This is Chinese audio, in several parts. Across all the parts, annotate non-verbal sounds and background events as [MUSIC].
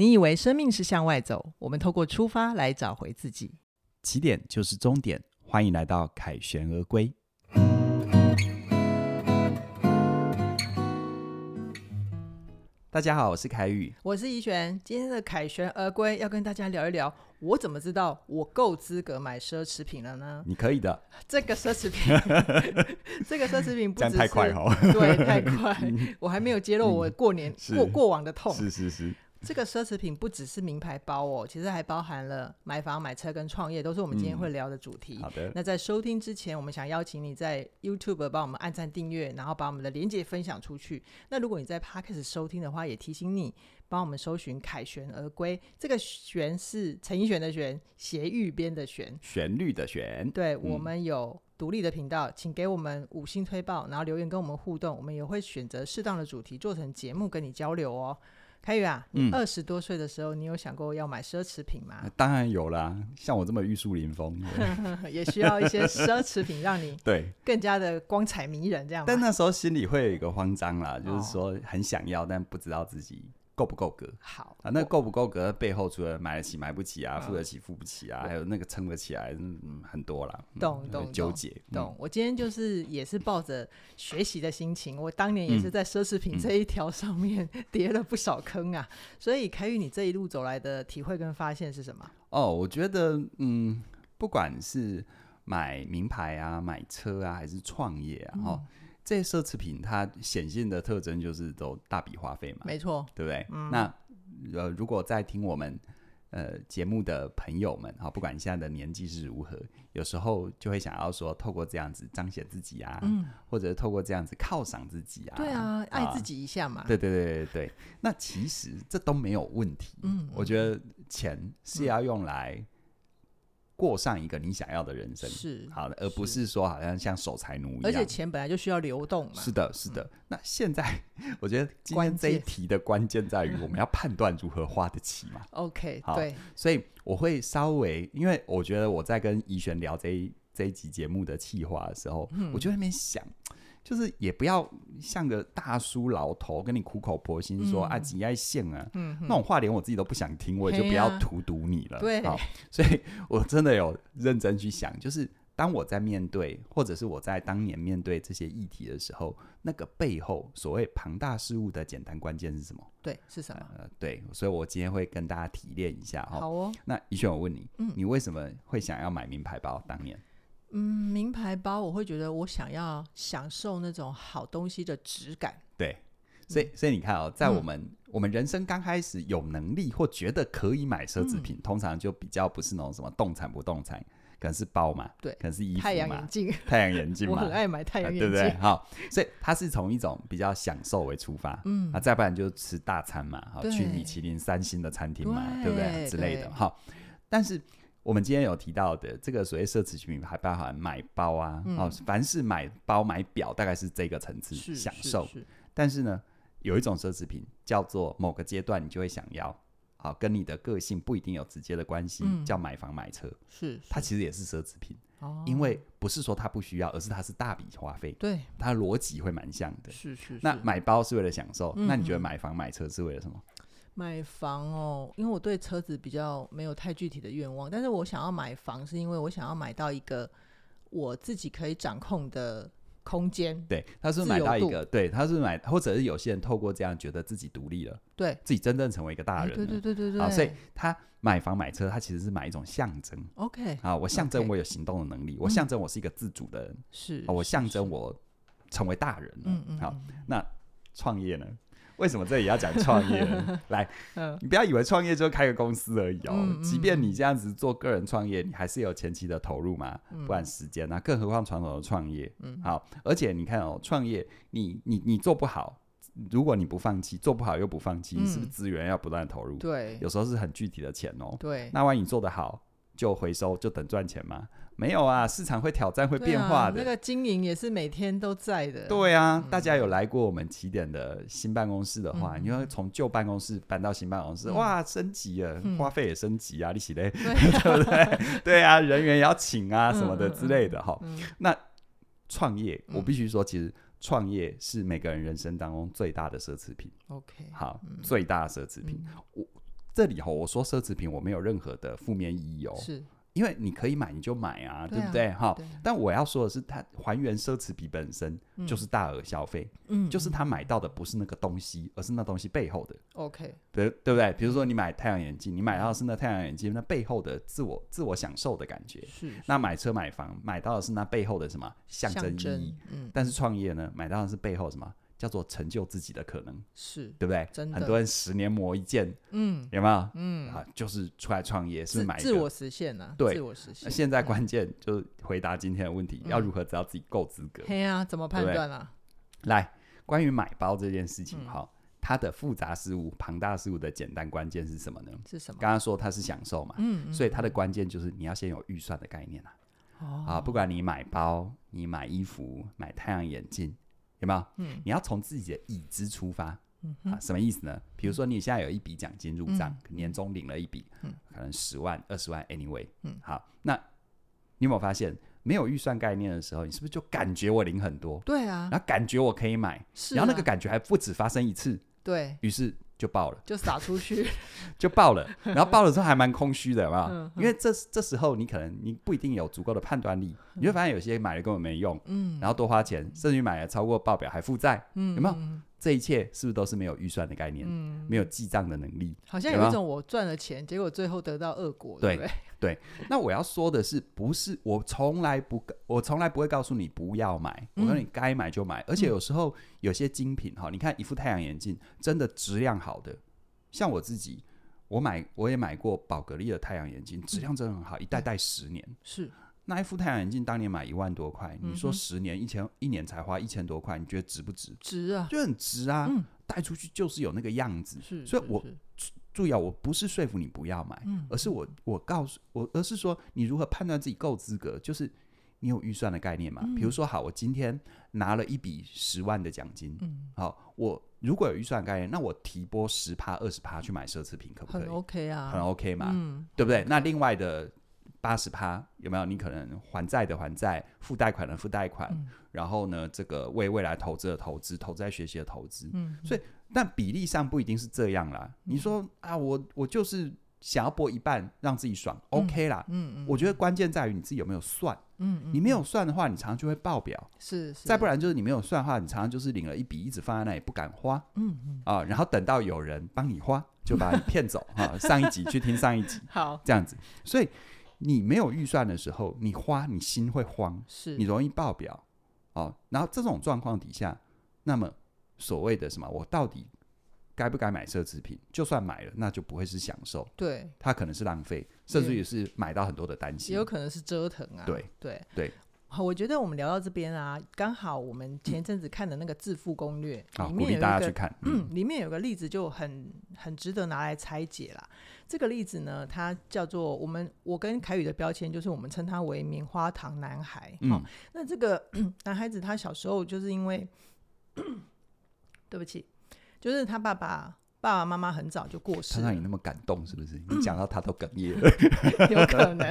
你以为生命是向外走，我们透过出发来找回自己。起点就是终点，欢迎来到凯旋而归。大家好，我是凯宇，我是怡璇。今天的凯旋而归要跟大家聊一聊，我怎么知道我够资格买奢侈品了呢？你可以的。[LAUGHS] 这个奢侈品，[LAUGHS] 这个奢侈品不只是太快哦，对，太 [LAUGHS] 快，我还没有揭露我过年、嗯、过过往的痛。是是是。这个奢侈品不只是名牌包哦，其实还包含了买房、买车跟创业，都是我们今天会聊的主题。嗯、好的。那在收听之前，我们想邀请你在 YouTube 帮我们按赞订阅，然后把我们的连接分享出去。那如果你在 Podcast 收听的话，也提醒你帮我们搜寻“凯旋而归”。这个“旋”是陈奕迅的“旋”，斜玉边的“旋”，旋律的“旋”。对，我们有独立的频道，请给我们五星推报，然后留言跟我们互动，我们也会选择适当的主题做成节目跟你交流哦。凯宇啊，你二十多岁的时候，嗯，你有想过要买奢侈品吗？当然有啦，像我这么玉树临风，[LAUGHS] 也需要一些奢侈品让你 [LAUGHS] 对更加的光彩迷人这样。但那时候心里会有一个慌张啦，就是说很想要，但不知道自己。够不够格？好啊，那够不够格？背后除了买得起买不起啊，嗯、付得起付不起啊，还有那个撑得起来，嗯，很多啦。懂懂纠结懂。我今天就是也是抱着学习的心情，我当年也是在奢侈品这一条上面 [LAUGHS] 跌了不少坑啊。嗯、所以凯宇，你这一路走来的体会跟发现是什么？哦，我觉得嗯，不管是买名牌啊、买车啊，还是创业啊，哈、嗯。这些奢侈品它显性的特征就是都大笔花费嘛，没错，对不对？嗯、那呃，如果在听我们呃节目的朋友们哈，不管你现在的年纪是如何，有时候就会想要说，透过这样子彰显自己啊，嗯、或者透过这样子犒赏自己啊，对啊，爱自己一下嘛。对对对对对，那其实这都没有问题。嗯，我觉得钱是要用来、嗯。过上一个你想要的人生是好的，而不是说好像像守财奴一样。而且钱本来就需要流动嘛。是的，是的。嗯、那现在 [LAUGHS] 我觉得今天这一题的关键在于我们要判断如何花得起嘛。OK，好，对。所以我会稍微，因为我觉得我在跟怡璇聊这一这一集节目的企划的时候，嗯、我就在那边想。就是也不要像个大叔老头跟你苦口婆心说、嗯、啊，几爱线啊，嗯、那种话连我自己都不想听，我也就不要荼毒你了。对，好，[LAUGHS] 所以我真的有认真去想，就是当我在面对，或者是我在当年面对这些议题的时候，那个背后所谓庞大事物的简单关键是什么？对，是什么？呃，对，所以我今天会跟大家提炼一下。好哦。那怡轩，我问你，嗯，你为什么会想要买名牌包？当年？嗯，名牌包我会觉得我想要享受那种好东西的质感。对，所以、嗯、所以你看哦，在我们、嗯、我们人生刚开始有能力或觉得可以买奢侈品，嗯、通常就比较不是那种什么动产不动产，可能是包嘛，对，可能是衣服嘛，太阳眼镜，太阳眼镜 [LAUGHS] 嘛，我很爱买太阳眼镜，对不对？好，所以它是从一种比较享受为出发，嗯，啊，再不然就吃大餐嘛，好，去米其林三星的餐厅嘛，对，对不对？之类的，好，但是。我们今天有提到的这个所谓奢侈品，还包含买包啊，嗯、哦，凡是买包买表，大概是这个层次享受。是是是，但是呢，有一种奢侈品叫做某个阶段你就会想要，好、哦，跟你的个性不一定有直接的关系，嗯、叫买房买车。是，是，它其实也是奢侈品，哦，因为不是说它不需要，而是它是大笔花费。对，它的逻辑会蛮像的。是，是是。那买包是为了享受，嗯、那你觉得买房买车是为了什么？买房哦，因为我对车子比较没有太具体的愿望，但是我想要买房，是因为我想要买到一个我自己可以掌控的空间。对，他是买到一个，对，他是买，或者是有些人透过这样觉得自己独立了，对自己真正成为一个大人。对对对对对。所以他买房买车，他其实是买一种象征。OK，啊，我象征我有行动的能力，我象征我是一个自主的人，是，我象征我成为大人了。嗯嗯。好，那创业呢？为什么这里要讲创业呢？[LAUGHS] 来，你不要以为创业就开个公司而已哦。嗯嗯、即便你这样子做个人创业，你还是有前期的投入嘛，嗯、不然时间啊，更何况传统的创业。嗯、好，而且你看哦，创业你你你做不好，如果你不放弃，做不好又不放弃，嗯、是不是资源要不断投入？对，有时候是很具体的钱哦。对，那万一你做得好，就回收，就等赚钱吗？没有啊，市场会挑战，会变化的。那个经营也是每天都在的。对啊，大家有来过我们起点的新办公室的话，你会从旧办公室搬到新办公室，哇，升级了，花费也升级啊，利息嘞，[LAUGHS] 对不对？对啊，人员也要请啊，什么的之类的哈。那创业，我必须说，其实创业是每个人人生当中最大的奢侈品。OK，好，最大的奢侈品。我这里头我说奢侈品，我没有任何的负面意义哦。是。因为你可以买，你就买啊，对，不对？哈，但我要说的是，它还原奢侈品本身就是大额消费，嗯，就是他买到的不是那个东西，而是那东西背后的。OK，对，对不对？比如说你买太阳眼镜，你买到的是那太阳眼镜那背后的自我自我享受的感觉。是。那买车买房买到的是那背后的什么象征意义？嗯。但是创业呢，买到的是背后什么？叫做成就自己的可能，是对不对？真的，很多人十年磨一剑，嗯，有没有？嗯啊，就是出来创业，是买自我实现呐，对，自我实现。那现在关键就是回答今天的问题，要如何知道自己够资格？对啊，怎么判断啊？来，关于买包这件事情，哈，它的复杂事物、庞大事物的简单关键是什么呢？是什么？刚刚说它是享受嘛，嗯，所以它的关键就是你要先有预算的概念啊。哦，啊，不管你买包、你买衣服、买太阳眼镜。有没有？嗯，你要从自己的已知出发，嗯，啊，什么意思呢？比如说你现在有一笔奖金入账，嗯、年终领了一笔，嗯，可能十万、二十万，anyway，嗯，好，那你有没有发现，没有预算概念的时候，你是不是就感觉我领很多？对啊，然后感觉我可以买，是啊，然后那个感觉还不止发生一次，对，于是。就爆了，就撒出去，[LAUGHS] 就爆了。然后爆了之后还蛮空虚的，有没有？因为这这时候你可能你不一定有足够的判断力，你会发现有些买了根本没用，嗯，然后多花钱，甚至买了超过报表还负债，嗯，有没有？这一切是不是都是没有预算的概念？嗯，没有记账的能力，好像有一种我赚了钱，结果最后得到恶果，对对？对。那我要说的是，不是我从来不，我从来不会告诉你不要买，我说你该买就买。而且有时候有些精品哈，你看一副太阳眼镜，真的质量好的，像我自己，我买我也买过宝格丽的太阳眼镜，质量真的很好，一戴戴十年。是。那一副太阳眼镜当年买一万多块，你说十年一千一年才花一千多块，你觉得值不值？值啊，就很值啊。带出去就是有那个样子，所以我注意啊，我不是说服你不要买，而是我我告诉我，而是说你如何判断自己够资格，就是你有预算的概念嘛。比如说，好，我今天拿了一笔十万的奖金，好，我如果有预算概念，那我提拨十趴二十趴去买奢侈品，可不可以？很 OK 啊，很 OK 嘛，对不对？那另外的。八十趴有没有？你可能还债的还债，付贷款的付贷款，嗯、然后呢，这个为未来投资的投资，投资在学习的投资。嗯，所以但比例上不一定是这样啦。嗯、你说啊，我我就是想要拨一半让自己爽、嗯、，OK 啦。嗯嗯，我觉得关键在于你自己有没有算。嗯，你没有算的话，你常常就会爆表。是，是再不然就是你没有算的话，你常常就是领了一笔一直放在那里不敢花。嗯嗯啊，然后等到有人帮你花，就把你骗走哈。[LAUGHS] 上一集去听上一集，好，这样子，所以。你没有预算的时候，你花你心会慌，是你容易爆表哦。然后这种状况底下，那么所谓的什么，我到底该不该买奢侈品？就算买了，那就不会是享受，对，它可能是浪费，甚至于是买到很多的担心，也有可能是折腾啊。对对对。对好，我觉得我们聊到这边啊，刚好我们前一阵子看的那个《致富攻略》嗯，里面有一个，大家去看，嗯，里面有个例子就很很值得拿来拆解啦。这个例子呢，它叫做我们我跟凯宇的标签就是我们称他为棉花糖男孩。好，嗯，那这个 [CLEARS THROAT] 男孩子他小时候就是因为，[COUGHS] 对不起，就是他爸爸。爸爸妈妈很早就过世，他让你那么感动，是不是？你讲到他都哽咽了，[LAUGHS] 有可能。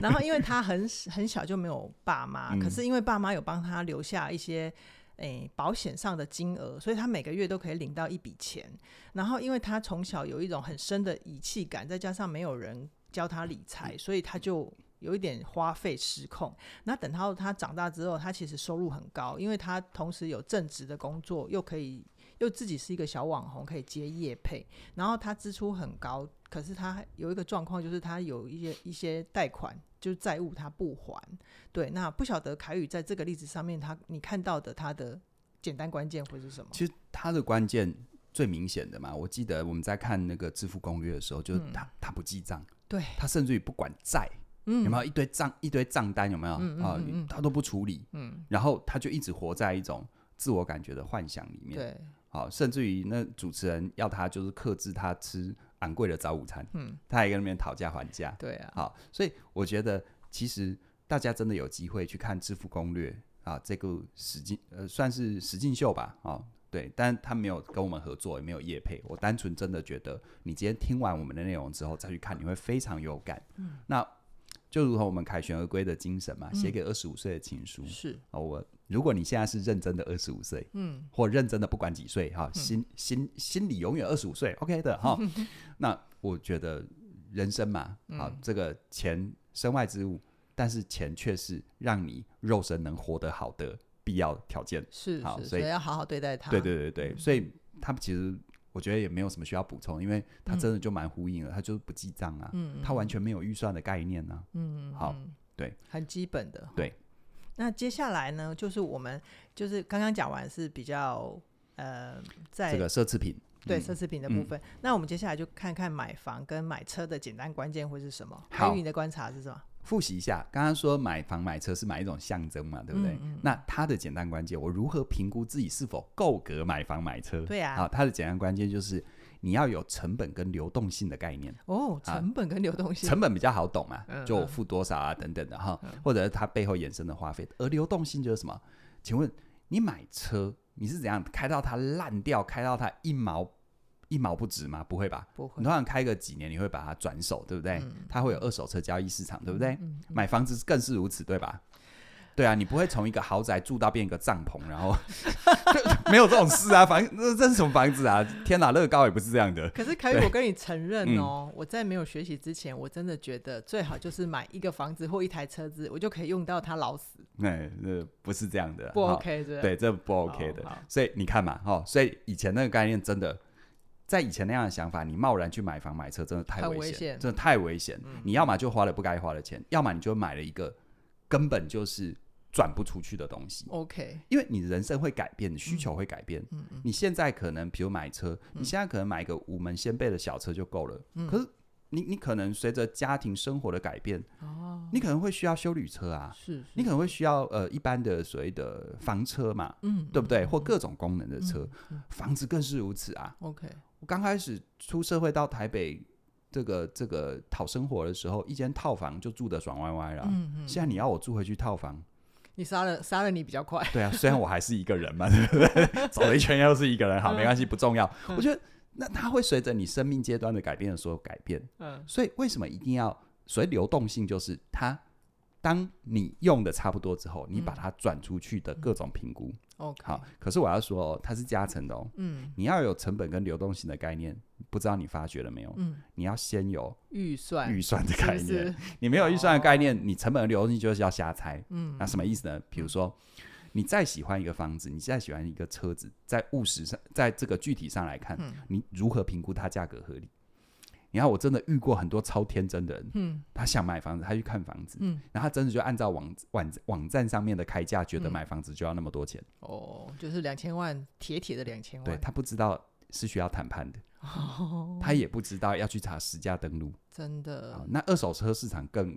然后，因为他很很小就没有爸妈，嗯、可是因为爸妈有帮他留下一些诶、欸、保险上的金额，所以他每个月都可以领到一笔钱。然后，因为他从小有一种很深的遗弃感，再加上没有人教他理财，所以他就有一点花费失控。那等到他长大之后，他其实收入很高，因为他同时有正职的工作，又可以。就自己是一个小网红，可以接业配，然后他支出很高，可是他有一个状况，就是他有一些一些贷款，就是债务他不还。对，那不晓得凯宇在这个例子上面，他你看到的他的简单关键会是什么？其实他的关键最明显的嘛，我记得我们在看那个支付攻略的时候，就是他、嗯、他不记账，对，他甚至于不管债，嗯，有没有一堆账一堆账单有没有啊？他都不处理，嗯，然后他就一直活在一种自我感觉的幻想里面，对。好，甚至于那主持人要他就是克制他吃昂贵的早午餐，嗯，他还跟那边讨价还价，对啊，好，所以我觉得其实大家真的有机会去看《致富攻略》啊，这个实境呃算是实境秀吧，哦，对，但他没有跟我们合作，也没有业配，我单纯真的觉得你今天听完我们的内容之后再去看，你会非常有感，嗯，那。就如同我们凯旋而归的精神嘛，写给二十五岁的情书。是啊，我如果你现在是认真的二十五岁，嗯或认真的不管几岁哈，心心心里永远二十五岁，OK 的哈。[LAUGHS] 那我觉得人生嘛，好，这个钱身外之物，但是钱却是让你肉身能活得好的必要条件。是，好，所以要好好对待它。对对对对，所以他们其实我觉得也没有什么需要补充，因为他真的就蛮呼应了，他就是不记账啊，他完全没有预算的概念呢。嗯，好，对，很基本的。对，那接下来呢，就是我们就是刚刚讲完是比较呃，在这个奢侈品。对奢侈品的部分，嗯、那我们接下来就看看买房跟买车的简单关键会是什么？还有你的观察是什么？复习一下，刚刚说买房买车是买一种象征嘛，对不对？嗯嗯、那它的简单关键，我如何评估自己是否够格买房买车？对呀、啊，好，它的简单关键就是你要有成本跟流动性的概念。哦，成本跟流动性，成本比较好懂嘛，就我付多少啊等等的哈，或者是它背后衍生的花费，而流动性就是什么？请问你买车你是怎样开到它烂掉，开到它一毛？一毛不值吗？不会吧？不会。你通常开个几年，你会把它转手，对不对？嗯、它会有二手车交易市场，对不对？嗯嗯嗯、买房子更是如此，对吧？对啊，你不会从一个豪宅住到变一个帐篷，然后 [LAUGHS] 没有这种事啊！房这这是什么房子啊？天哪，乐高也不是这样的。可是凯宇，我跟你承认哦，嗯、我在没有学习之前，我真的觉得最好就是买一个房子或一台车子，我就可以用到它老死。[LAUGHS] 哎，这不是这样的，不 OK 的。对，这不 OK 的。所以你看嘛，哈，所以以前那个概念真的。在以前那样的想法，你贸然去买房买车，真的太危险，危险真的太危险。嗯、你要么就花了不该花的钱，要么你就买了一个根本就是转不出去的东西。OK，因为你人生会改变，需求会改变。嗯嗯、你现在可能比如买车，嗯、你现在可能买一个五门掀背的小车就够了。嗯、可是你你可能随着家庭生活的改变，哦、你可能会需要修旅车啊，是，你可能会需要呃一般的所谓的房车嘛，嗯，对不对？嗯、或各种功能的车，房子更是如此啊。OK。我刚开始出社会到台北，这个这个讨生活的时候，一间套房就住得爽歪歪了。嗯嗯。现在你要我住回去套房，你杀了杀了你比较快。对啊，虽然我还是一个人嘛，对不对？[LAUGHS] 走了一圈又是一个人，好，没关系，不重要。我觉得那它会随着你生命阶段的改变的所有改变。嗯。所以为什么一定要所谓流动性？就是它。当你用的差不多之后，你把它转出去的各种评估。OK，好。可是我要说哦，它是加成的哦。嗯。你要有成本跟流动性的概念，不知道你发觉了没有？嗯。你要先有预算，预算的概念。你没有预算的概念，你成本和流动性就是要瞎猜。嗯。那什么意思呢？比如说，你再喜欢一个房子，你再喜欢一个车子，在务实上，在这个具体上来看，你如何评估它价格合理？你看，我真的遇过很多超天真的人，嗯，他想买房子，他去看房子，嗯，然后他真的就按照网网网站上面的开价，觉得买房子就要那么多钱，哦，就是两千万，铁铁的两千万，对，他不知道是需要谈判的，哦，他也不知道要去查实价登录，真的，那二手车市场更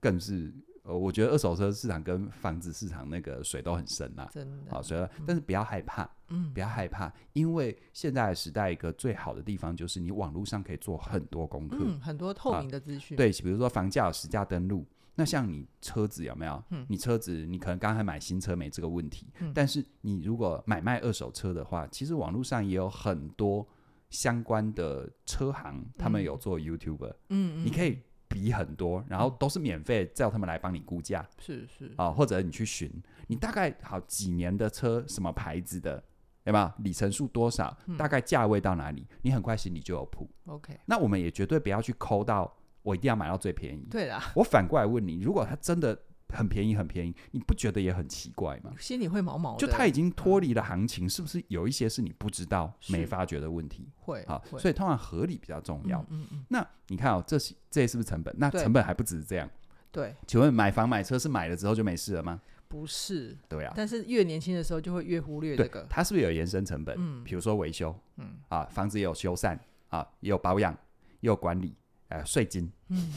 更是。呃，我觉得二手车市场跟房子市场那个水都很深呐，真的。好，所以但是不要害怕，嗯，不要害怕，因为现在的时代一个最好的地方就是你网络上可以做很多功课，嗯，很多透明的资讯。对，比如说房价有实价登录，那像你车子有没有？嗯，你车子你可能刚才买新车没这个问题，嗯，但是你如果买卖二手车的话，其实网络上也有很多相关的车行，他们有做 YouTuber，嗯，你可以。比很多，然后都是免费，叫他们来帮你估价，是是啊、哦，或者你去寻，你大概好几年的车，什么牌子的，对吧？里程数多少，嗯、大概价位到哪里，你很快心里就有谱。OK，那我们也绝对不要去抠到，我一定要买到最便宜。对啦，我反过来问你，如果他真的。很便宜，很便宜，你不觉得也很奇怪吗？心里会毛毛的。就它已经脱离了行情，嗯、是不是有一些是你不知道、没发觉的问题？会好，所以通常合理比较重要。嗯嗯嗯，那你看哦，这是这些是不是成本？那成本还不只是这样。对，请问买房买车是买了之后就没事了吗？不是。对啊。但是越年轻的时候就会越忽略这个。它是不是有延伸成本？嗯，比如说维修，嗯啊，房子也有修缮啊，也有保养，也有管理，呃，税金。嗯，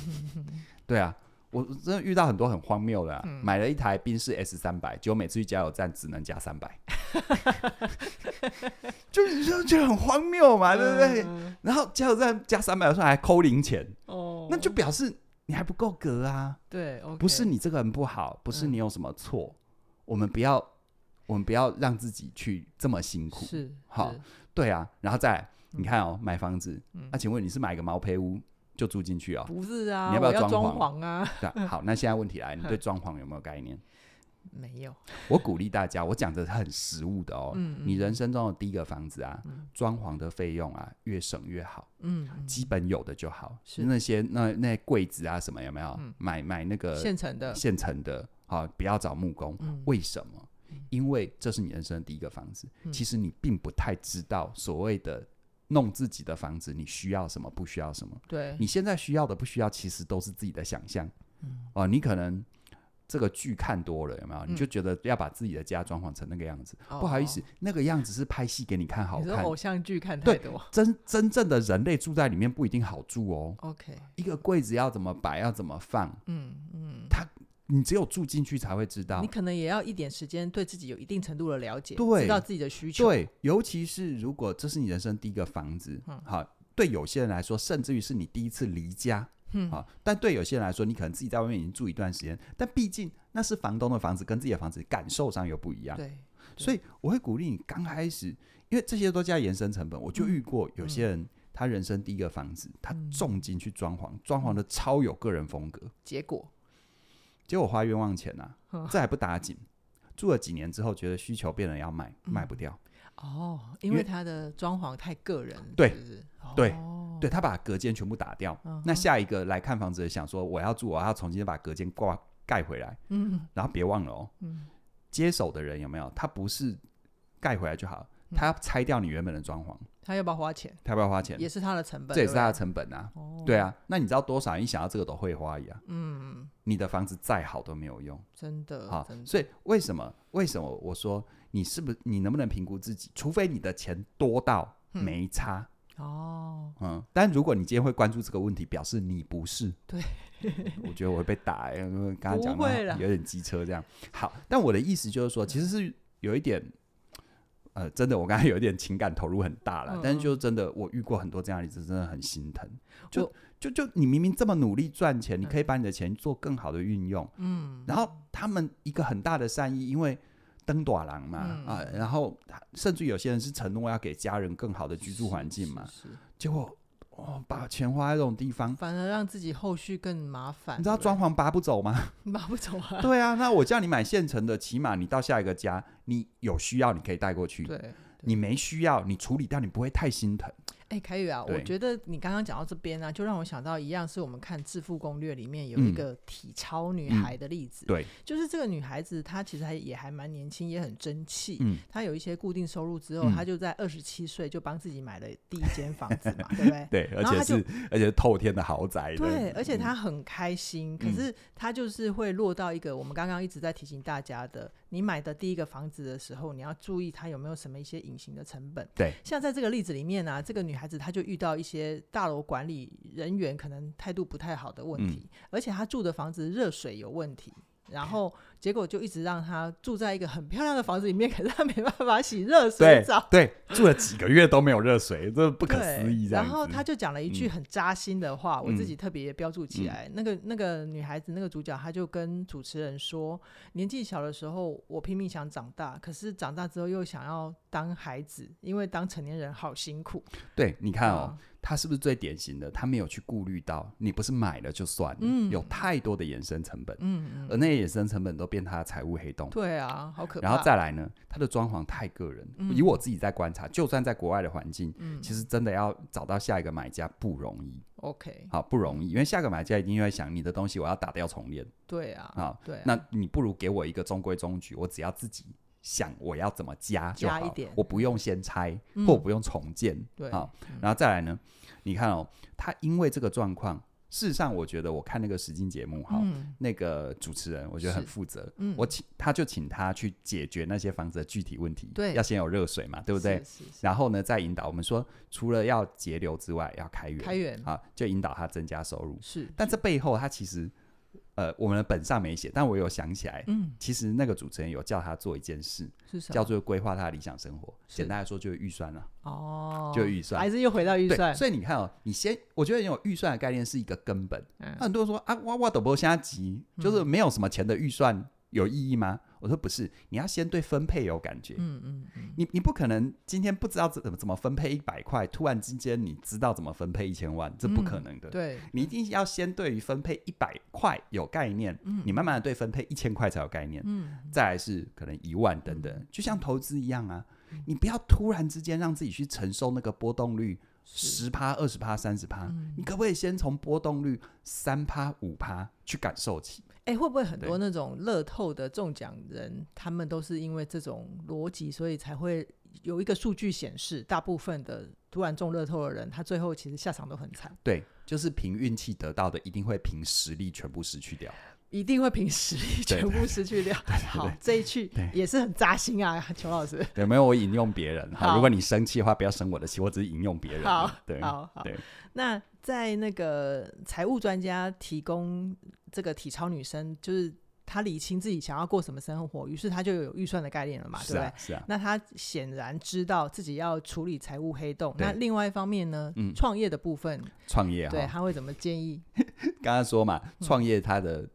对啊。我真的遇到很多很荒谬的、啊，嗯、买了一台宾士 S 三百，结果每次去加油站只能加三百，[LAUGHS] 就是就觉得很荒谬嘛，对不对？嗯、然后加油站加三百的时候还扣零钱，哦，那就表示你还不够格啊。对，okay、不是你这个人不好，不是你有什么错，嗯、我们不要，我们不要让自己去这么辛苦，是好，对啊。然后再你看哦，买房子，那、请问你是买个毛坯屋？就住进去啊？不是啊，你要不要装潢啊？对，[LAUGHS] 好，那现在问题来，你对装潢有没有概念？没有，我鼓励大家，我讲的很实务的哦。嗯，你人生中的第一个房子啊，装潢的费用啊，越省越好。嗯，基本有的就好。是那些那那柜子啊什么有没有？买买那个现成的，现成的，好，不要找木工。为什么？因为这是你人生的第一个房子。其实你并不太知道所谓的弄自己的房子，你需要什么，不需要什么。对，你现在需要的不需要，其实都是自己的想象。嗯哦，你可能。这个剧看多了有没有？你就觉得要把自己的家装潢成那个样子？不好意思，那个样子是拍戏给你看好看。偶像剧看太多，真真正的人类住在里面不一定好住哦。OK，一个柜子要怎么摆，要怎么放？嗯嗯，他你只有住进去才会知道。你可能也要一点时间，对自己有一定程度的了解，对，知道自己的需求。对，尤其是如果这是你人生第一个房子，好，对有些人来说，甚至于是你第一次离家。嗯，好，但对有些人来说，你可能自己在外面已经住一段时间，但毕竟那是房东的房子，跟自己的房子感受上又不一样。对，所以我会鼓励你刚开始，因为这些都加延伸成本。我就遇过有些人，他人生第一个房子，他重金去装潢，装潢的超有个人风格，结果，结果花冤枉钱呐，这还不打紧，住了几年之后，觉得需求变了要卖，卖不掉。哦，因为他的装潢太个人，对，对。对，他把隔间全部打掉，嗯、那下一个来看房子的想说，我要住，我要重新把隔间挂盖回来。嗯，然后别忘了哦，嗯、接手的人有没有？他不是盖回来就好，他要拆掉你原本的装潢，他要不要花钱？他要不要花钱？也是他的成本，这也是他的成本啊。哦、对啊，那你知道多少人一想要这个都会花一样？嗯，你的房子再好都没有用，真的。好，真。所以为什么？为什么我说你是不是？你能不能评估自己？除非你的钱多到没差。嗯哦，嗯，但如果你今天会关注这个问题，表示你不是。对，[LAUGHS] 我觉得我会被打，因为刚刚讲的有点机车这样。好，但我的意思就是说，其实是有一点，呃，真的，我刚才有点情感投入很大了，嗯、但是就真的，我遇过很多这样的例子，真的很心疼。就就就你明明这么努力赚钱，你可以把你的钱做更好的运用，嗯，然后他们一个很大的善意，因为。登短廊嘛，嗯、啊，然后甚至有些人是承诺要给家人更好的居住环境嘛，是是是，结果哦，把钱花在这种地方，反而让自己后续更麻烦。你知道装潢拔不走吗？[LAUGHS] 拔不走啊。[LAUGHS] 对啊，那我叫你买现成的，起码你到下一个家，你有需要你可以带过去。对，你没需要你处理掉，你不会太心疼。哎，凯宇啊，我觉得你刚刚讲到这边呢、啊，就让我想到一样，是我们看《致富攻略》里面有一个体操女孩的例子。嗯嗯、对，就是这个女孩子，她其实还也还蛮年轻，也很争气。嗯，她有一些固定收入之后，嗯、她就在二十七岁就帮自己买了第一间房子嘛，对不对？[LAUGHS] 对，而且是而且是透天的豪宅。对，而且她很开心。嗯、可是她就是会落到一个我们刚刚一直在提醒大家的。你买的第一个房子的时候，你要注意它有没有什么一些隐形的成本。对，像在这个例子里面呢、啊，这个女孩子她就遇到一些大楼管理人员可能态度不太好的问题，嗯、而且她住的房子热水有问题。然后结果就一直让他住在一个很漂亮的房子里面，[LAUGHS] 可是他没办法洗热水澡。对，对，住了几个月都没有热水，这不可思议。然后他就讲了一句很扎心的话，嗯、我自己特别也标注起来。嗯、那个那个女孩子，那个主角，她就跟主持人说：“年纪小的时候，我拼命想长大，可是长大之后又想要当孩子，因为当成年人好辛苦。”对，你看哦。嗯他是不是最典型的？他没有去顾虑到，你不是买了就算了，嗯、有太多的衍生成本，嗯嗯、而那些衍生成本都变他的财务黑洞。对啊，好可怕。然后再来呢，他的装潢太个人，嗯、以我自己在观察，就算在国外的环境，嗯、其实真的要找到下一个买家不容易。OK，好，不容易，因为下个买家一定会想你的东西，我要打掉重练。对啊，啊，对啊，那你不如给我一个中规中矩，我只要自己想我要怎么加就好，加一点，我不用先拆，嗯、或我不用重建。对，好，然后再来呢？你看哦，他因为这个状况，事实上，我觉得我看那个实境节目哈，嗯、那个主持人我觉得很负责。嗯、我请他就请他去解决那些房子的具体问题。对，要先有热水嘛，对不对？然后呢，再引导我们说，除了要节流之外，要开源。开源啊，就引导他增加收入。是，但这背后他其实。呃，我们的本上没写，但我有想起来，嗯，其实那个主持人有叫他做一件事，是叫做规划他的理想生活。简单来说，就是预算了。哦，就预算，还是又回到预算。所以你看哦，你先，我觉得有预算的概念是一个根本。很多人说啊，哇哇都不现在急，就是没有什么钱的预算有意义吗？我说不是，你要先对分配有感觉。嗯嗯嗯，你你不可能今天不知道怎么怎么分配一百块，突然之间你知道怎么分配一千万，这不可能的。嗯、对，你一定要先对于分配一百块有概念，嗯，你慢慢的对分配一千块才有概念，嗯，再来是可能一万等等，就像投资一样啊，你不要突然之间让自己去承受那个波动率。十趴、二十趴、三十趴，你可不可以先从波动率三趴、五趴去感受起？哎、欸，会不会很多那种乐透的中奖人，他们都是因为这种逻辑，所以才会有一个数据显示，大部分的突然中乐透的人，他最后其实下场都很惨。对，就是凭运气得到的，一定会凭实力全部失去掉。一定会凭实力全部失去掉。[LAUGHS] 好，这一句也是很扎心啊，裘老师。[LAUGHS] 对，没有我引用别人。哈，如果你生气的话，不要生我的气，我只是引用别人。好，对，好，好。那在那个财务专家提供这个体操女生，就是她理清自己想要过什么生活，于是她就有预算的概念了嘛，对不对？是啊。那她显然知道自己要处理财务黑洞。那另外一方面呢，创业的部分，创业，对，她会怎么建议？[LAUGHS] 刚刚说嘛，创业他的。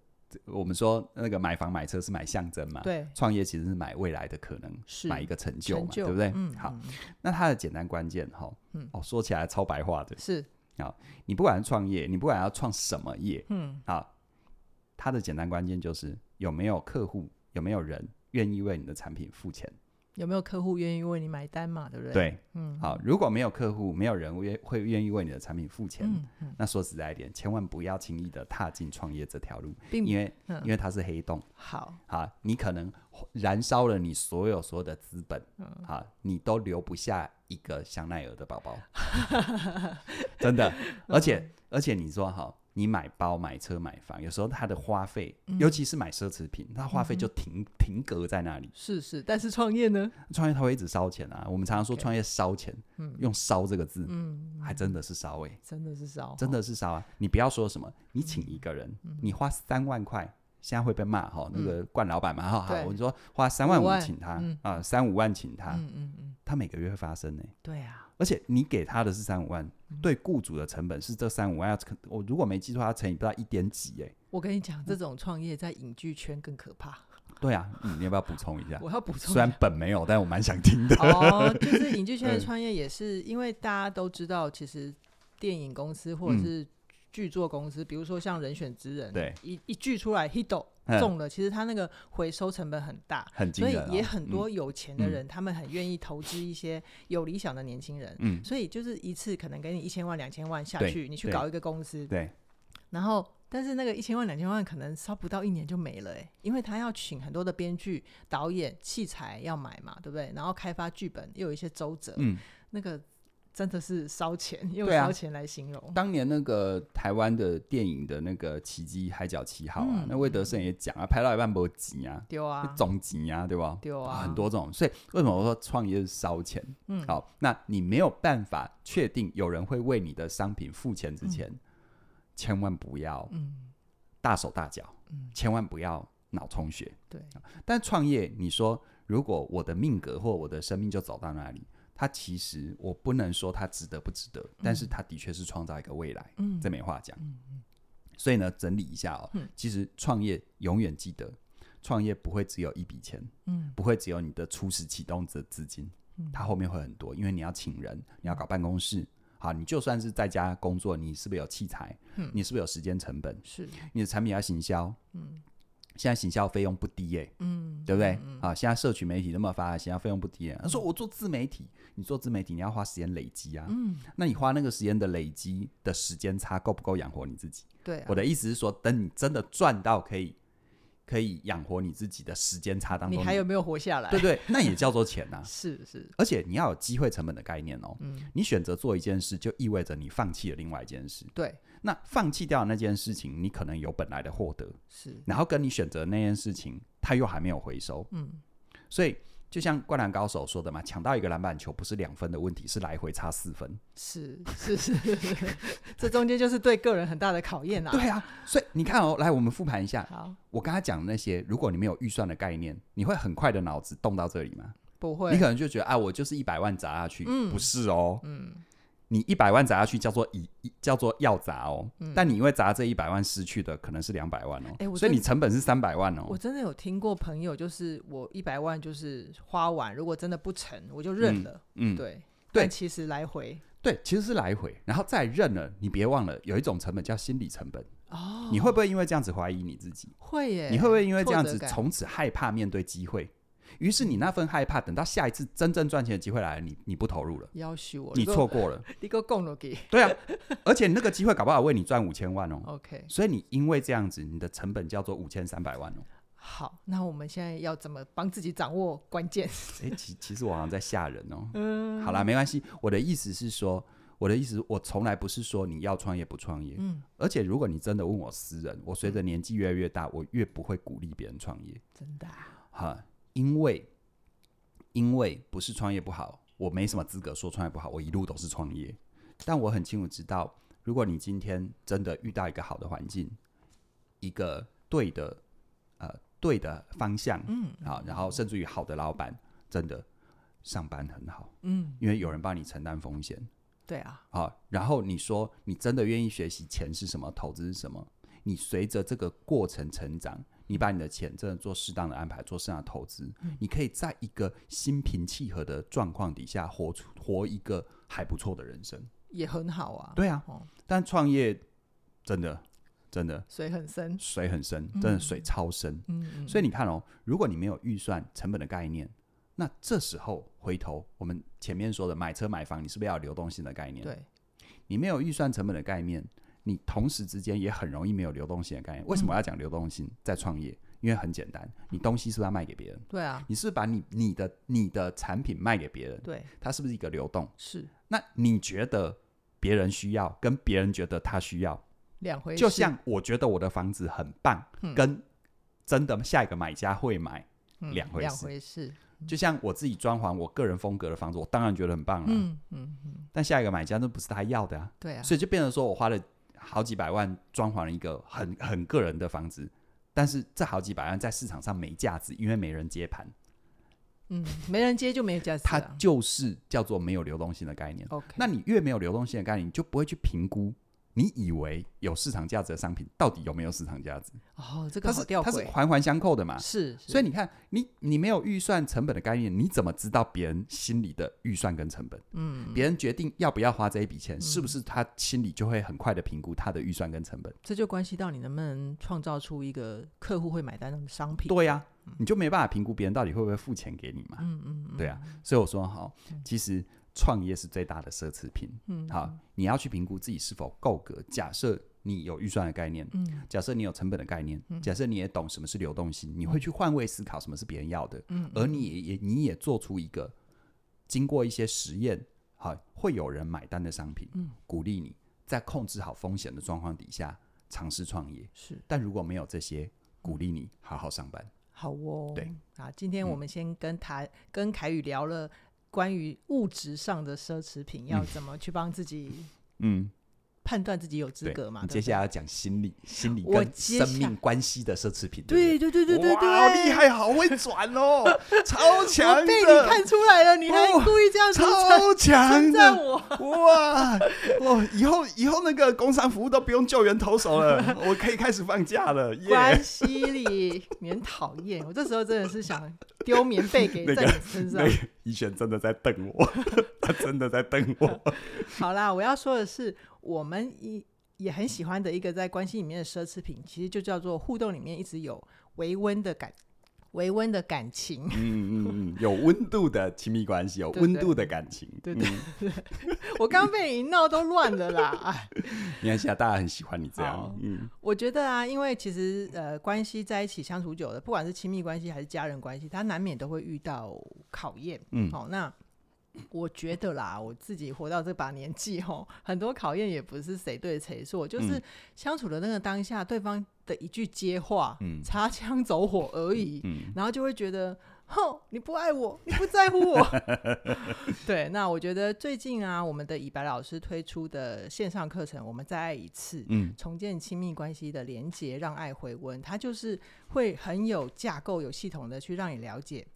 我们说那个买房买车是买象征嘛？对，创业其实是买未来的可能，是买一个成就嘛，就对不对？嗯，好，那它的简单关键哈，嗯，哦，说起来超白话的，是好，你不管是创业，你不管要创什么业，嗯，好，它的简单关键就是有没有客户，有没有人愿意为你的产品付钱。有没有客户愿意为你买单嘛？对不对？对，嗯，好，如果没有客户，没有人愿会愿意为你的产品付钱，嗯嗯、那说实在一点，千万不要轻易的踏进创业这条路，因为、嗯、因为它是黑洞。好，好，你可能燃烧了你所有所有的资本，好、嗯，你都留不下一个香奈儿的包包，[LAUGHS] 真的，而且、嗯、而且你说好。你买包、买车、买房，有时候它的花费，嗯、尤其是买奢侈品，它花费就停、嗯、停格在那里。是是，但是创业呢？创业它会一直烧钱啊。我们常常说创业烧钱，嗯、用“烧”这个字，嗯，还真的是烧哎、欸，真的是烧，真的是烧啊！你不要说什么，你请一个人，嗯、你花三万块，现在会被骂哈，那个惯老板嘛，哈、嗯，好，我就说花三万五请他啊、三五万请他，嗯嗯嗯，他每个月会发生呢、欸。对啊。而且你给他的是三五万，对雇主的成本是这三五万要，我如果没记错，他乘以不到一点几哎。我跟你讲，这种创业在影剧圈更可怕。对啊，你要不要补充一下？[LAUGHS] 我要补充，虽然本没有，但我蛮想听的。哦，就是影剧圈的 [LAUGHS] 创业也是，因为大家都知道，其实电影公司或者是剧作公司，比如说像人选之人，对，一一剧出来 hit。中了，其实他那个回收成本很大，所以也很多有钱的人，嗯、他们很愿意投资一些有理想的年轻人。嗯，所以就是一次可能给你一千万、两千万下去，你去搞一个公司。对。然后，但是那个一千万、两千万可能烧不到一年就没了，哎，因为他要请很多的编剧、导演、器材要买嘛，对不对？然后开发剧本又有一些周折，嗯，那个。真的是烧钱，[LAUGHS] 用烧钱来形容。啊、当年那个台湾的电影的那个奇迹《海角七号》啊，嗯、那魏德圣也讲啊，拍到一半不急啊，丢啊，总急啊，对吧？丢啊，很多这种。所以为什么我说创业是烧钱？嗯，好，那你没有办法确定有人会为你的商品付钱之前，嗯、千万不要嗯大手大脚，嗯、千万不要脑充血。对，但创业，你说如果我的命格或我的生命就走到那里。它其实我不能说它值得不值得，嗯、但是它的确是创造一个未来，嗯、这没话讲。嗯嗯、所以呢，整理一下哦，嗯、其实创业永远记得，创业不会只有一笔钱，嗯、不会只有你的初始启动的资金，嗯、它后面会很多，因为你要请人，你要搞办公室，好，你就算是在家工作，你是不是有器材？嗯、你是不是有时间成本？是，你的产品要行销，嗯现在行销费用不低耶、欸，嗯，对不对？嗯嗯、啊，现在社群媒体那么发达，行销费用不低。他说我做自媒体，你做自媒体你要花时间累积啊，嗯，那你花那个时间的累积的时间差够不够养活你自己？对、啊，我的意思是说，等你真的赚到可以可以养活你自己的时间差当中，你还有没有活下来？对对，那也叫做钱呐、啊，[LAUGHS] 是是，而且你要有机会成本的概念哦，嗯，你选择做一件事，就意味着你放弃了另外一件事，对。那放弃掉那件事情，你可能有本来的获得，是，然后跟你选择那件事情，它又还没有回收，嗯，所以就像灌篮高手说的嘛，抢到一个篮板球不是两分的问题，是来回差四分，是是是，[LAUGHS] 这中间就是对个人很大的考验啊。对啊，所以你看哦，来我们复盘一下，好，我刚才讲的那些，如果你没有预算的概念，你会很快的脑子动到这里吗？不会，你可能就觉得啊，我就是一百万砸下去，嗯，不是哦，嗯。你一百万砸下去叫做一叫做要砸哦，嗯、但你因为砸这一百万失去的可能是两百万哦，欸、所以你成本是三百万哦。我真的有听过朋友，就是我一百万就是花完，如果真的不成，我就认了。嗯，嗯对，对，其实来回，对，其实是来回，然后再认了，你别忘了有一种成本叫心理成本哦。你会不会因为这样子怀疑你自己？会耶。你会不会因为这样子从此害怕面对机会？于是你那份害怕，等到下一次真正赚钱的机会来了，你你不投入了，要挟我，你错过了，[LAUGHS] 你给我供了给。对啊，而且那个机会搞不好为你赚五千万哦。OK，所以你因为这样子，你的成本叫做五千三百万哦。好，那我们现在要怎么帮自己掌握关键？哎、欸，其其实我好像在吓人哦。嗯，好啦，没关系。我的意思是说，我的意思，我从来不是说你要创业不创业。嗯，而且如果你真的问我私人，我随着年纪越来越大，我越不会鼓励别人创业。真的、啊？哈，因为。因为不是创业不好，我没什么资格说创业不好。我一路都是创业，但我很清楚知道，如果你今天真的遇到一个好的环境，一个对的呃对的方向，嗯，好，然后甚至于好的老板，真的上班很好，嗯，因为有人帮你承担风险，对啊，好，然后你说你真的愿意学习钱是什么，投资是什么，你随着这个过程成长。你把你的钱真的做适当的安排，做适当的投资，嗯、你可以在一个心平气和的状况底下活出活一个还不错的人生，也很好啊。对啊，哦、但创业真的真的水很深，水很深，真的水超深。嗯嗯。所以你看哦，如果你没有预算成本的概念，那这时候回头我们前面说的买车买房，你是不是要有流动性的概念？对，你没有预算成本的概念。你同时之间也很容易没有流动性的概念。为什么我要讲流动性？在创业，因为很简单，你东西是不是要卖给别人？对啊，你是不是把你你的你的产品卖给别人？对，它是不是一个流动？是。那你觉得别人需要，跟别人觉得他需要两回事。就像我觉得我的房子很棒，嗯、跟真的下一个买家会买两回事。两回事。就像我自己装潢我个人风格的房子，我当然觉得很棒了。嗯嗯嗯。但下一个买家那不是他要的啊。对啊。所以就变成说我花了。好几百万装潢了一个很很个人的房子，但是这好几百万在市场上没价值，因为没人接盘。嗯，没人接就没有价值。它就是叫做没有流动性的概念。OK，那你越没有流动性的概念，你就不会去评估。你以为有市场价值的商品，到底有没有市场价值？哦，这个好吊诡，它是环环相扣的嘛。是，是，所以你看，你你没有预算成本的概念，你怎么知道别人心里的预算跟成本？嗯，别人决定要不要花这一笔钱，嗯、是不是他心里就会很快的评估他的预算跟成本？这就关系到你能不能创造出一个客户会买单的商品。对呀、你就没办法评估别人到底会不会付钱给你嘛。嗯嗯，嗯对啊，所以我说好，其实。创业是最大的奢侈品。嗯，好，你要去评估自己是否够格。假设你有预算的概念，嗯，假设你有成本的概念，嗯，假设你也懂什么是流动性，你会去换位思考什么是别人要的，嗯，而你也也你也做出一个经过一些实验，好，会有人买单的商品，嗯，鼓励你在控制好风险的状况底下尝试创业。是，但如果没有这些，鼓励你好好上班。好哦，对，啊，今天我们先跟他跟凯宇聊了。关于物质上的奢侈品，要怎么去帮自己？嗯，判断自己有资格嘛？接下来要讲心理、心理跟生命关系的奢侈品。对对对对对对，好厉害，好会转哦，[LAUGHS] 超强！被你看出来了，你还故意这样超强的我哇！哇，以后以后那个工商服务都不用救援投手了，[LAUGHS] 我可以开始放假了。关系里，你很讨厌，我这时候真的是想丢棉被给 [LAUGHS] 在你身上。怡璇真的在瞪我，他真的在瞪我。好啦，我要说的是，我们也也很喜欢的一个在关系里面的奢侈品，其实就叫做互动里面一直有维温的感。维温的感情，嗯嗯嗯，有温度的亲密关系，[LAUGHS] 有温度的感情，对对，对，嗯、[LAUGHS] 我刚被你一闹都乱了啦！[LAUGHS] 你看现在，大家很喜欢你这样。嗯，我觉得啊，因为其实呃，关系在一起相处久了，不管是亲密关系还是家人关系，他难免都会遇到考验。嗯，好，那。我觉得啦，我自己活到这把年纪吼，很多考验也不是谁对谁错，就是相处的那个当下，对方的一句接话，嗯，擦枪走火而已，嗯，然后就会觉得，哼，你不爱我，你不在乎我。[LAUGHS] 对，那我觉得最近啊，我们的以白老师推出的线上课程《我们再爱一次》，嗯，重建亲密关系的连结，让爱回温，它就是会很有架构、有系统的去让你了解。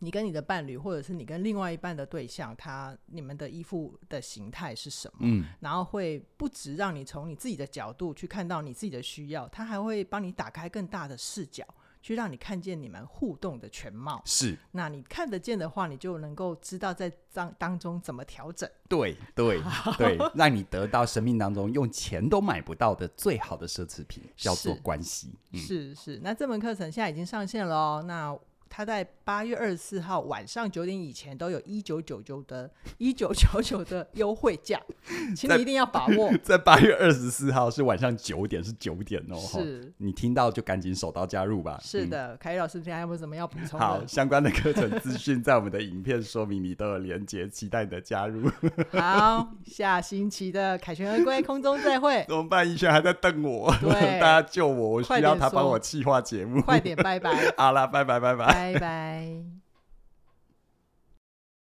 你跟你的伴侣，或者是你跟另外一半的对象，他你们的衣服的形态是什么？嗯，然后会不止让你从你自己的角度去看到你自己的需要，他还会帮你打开更大的视角，去让你看见你们互动的全貌。是，那你看得见的话，你就能够知道在当当中怎么调整。对对 [LAUGHS] 对，让你得到生命当中用钱都买不到的最好的奢侈品，叫做关系。是、嗯、是，是，那这门课程现在已经上线了哦。那他在八月二十四号晚上九点以前都有一九九九的一九九九的优惠价，请你一定要把握。[LAUGHS] 在八月二十四号是晚上九点，是九点哦。是，你听到就赶紧手刀加入吧。是的，凯宇、嗯、老师，今天还有没有什么要补充？好，相关的课程资讯在我们的影片说明里都有连接，期待你的加入。[LAUGHS] 好，下星期的凯旋而归空中再会。[LAUGHS] 怎么办？一璇还在瞪我，对，大家救我，我需要他帮我企划节目。快点，拜拜。好了，拜拜，拜拜。拜拜。